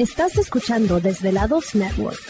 Estás escuchando Desvelados Network.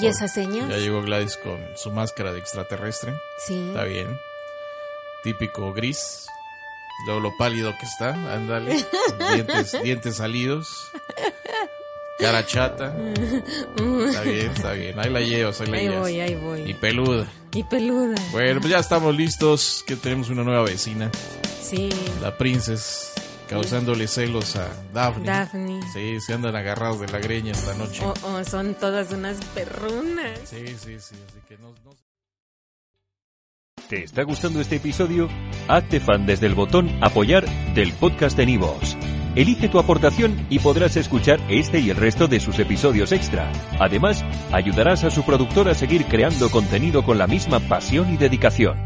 ¿Y esas señas? Ya llegó Gladys con su máscara de extraterrestre. Sí. Está bien. Típico gris. Luego lo pálido que está. Ándale. dientes, dientes salidos. Cara chata. Está bien, está bien. Ahí la llevas, ahí la Ahí llevas. voy, ahí voy. Y peluda. Y peluda. Bueno, pues ya estamos listos. Que tenemos una nueva vecina. Sí. La princess. Causándole celos a Daphne. Daphne. Sí, se andan agarrados de la greña esta noche. Oh, oh, son todas unas perrunas. Sí, sí, sí. Así que no, no- ¿Te está gustando este episodio? Hazte fan desde el botón Apoyar del podcast de Nivos. Elige tu aportación y podrás escuchar este y el resto de sus episodios extra. Además, ayudarás a su productor a seguir creando contenido con la misma pasión y dedicación.